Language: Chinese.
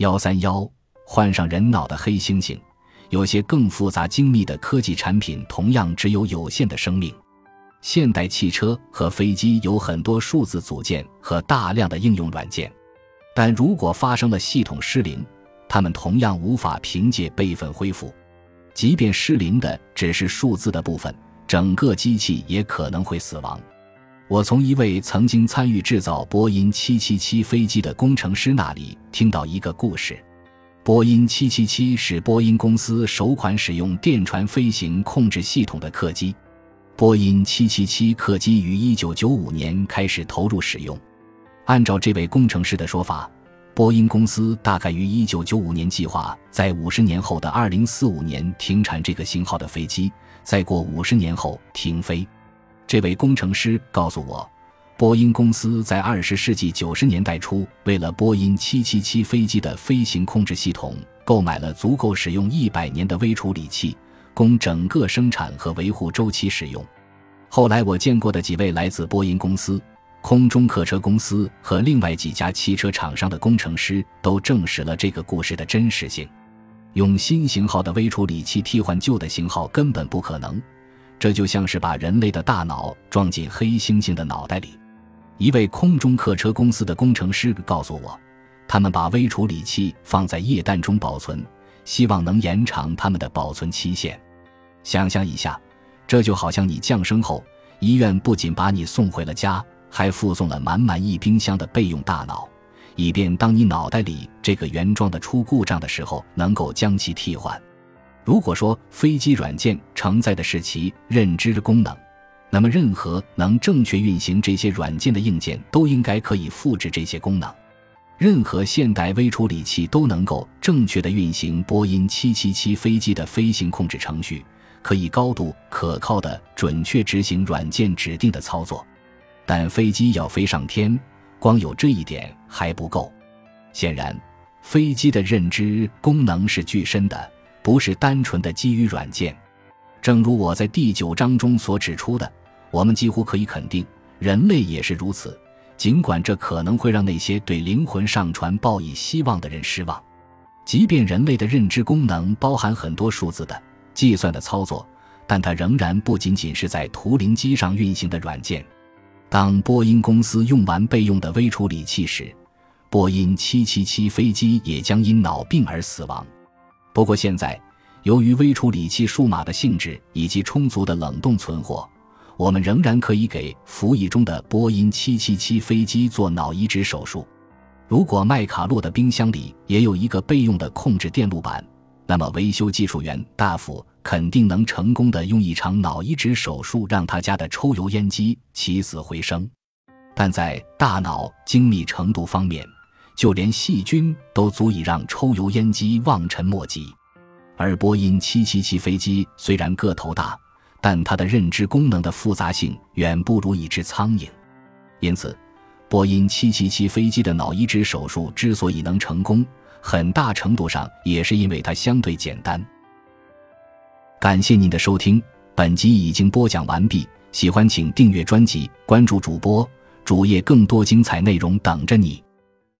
幺三幺，换上人脑的黑猩猩。有些更复杂精密的科技产品同样只有有限的生命。现代汽车和飞机有很多数字组件和大量的应用软件，但如果发生了系统失灵，它们同样无法凭借备份恢复。即便失灵的只是数字的部分，整个机器也可能会死亡。我从一位曾经参与制造波音777飞机的工程师那里听到一个故事。波音777是波音公司首款使用电传飞行控制系统的客机。波音777客机于1995年开始投入使用。按照这位工程师的说法，波音公司大概于1995年计划在50年后的2045年停产这个型号的飞机，再过50年后停飞。这位工程师告诉我，波音公司在二十世纪九十年代初，为了波音七七七飞机的飞行控制系统，购买了足够使用一百年的微处理器，供整个生产和维护周期使用。后来我见过的几位来自波音公司、空中客车公司和另外几家汽车厂商的工程师，都证实了这个故事的真实性。用新型号的微处理器替换旧的型号根本不可能。这就像是把人类的大脑装进黑猩猩的脑袋里。一位空中客车公司的工程师告诉我，他们把微处理器放在液氮中保存，希望能延长他们的保存期限。想象一下，这就好像你降生后，医院不仅把你送回了家，还附送了满满一冰箱的备用大脑，以便当你脑袋里这个原装的出故障的时候，能够将其替换。如果说飞机软件承载的是其认知的功能，那么任何能正确运行这些软件的硬件都应该可以复制这些功能。任何现代微处理器都能够正确的运行波音777飞机的飞行控制程序，可以高度可靠的准确执行软件指定的操作。但飞机要飞上天，光有这一点还不够。显然，飞机的认知功能是具身的。不是单纯的基于软件，正如我在第九章中所指出的，我们几乎可以肯定，人类也是如此。尽管这可能会让那些对灵魂上传抱以希望的人失望，即便人类的认知功能包含很多数字的计算的操作，但它仍然不仅仅是在图灵机上运行的软件。当波音公司用完备用的微处理器时，波音777飞机也将因脑病而死亡。不过现在，由于微处理器数码的性质以及充足的冷冻存货，我们仍然可以给服役中的波音777飞机做脑移植手术。如果麦卡洛的冰箱里也有一个备用的控制电路板，那么维修技术员大夫肯定能成功的用一场脑移植手术让他家的抽油烟机起死回生。但在大脑精密程度方面，就连细菌都足以让抽油烟机望尘莫及，而波音777飞机虽然个头大，但它的认知功能的复杂性远不如一只苍蝇。因此，波音777飞机的脑移植手术之所以能成功，很大程度上也是因为它相对简单。感谢您的收听，本集已经播讲完毕。喜欢请订阅专辑，关注主播主页，更多精彩内容等着你。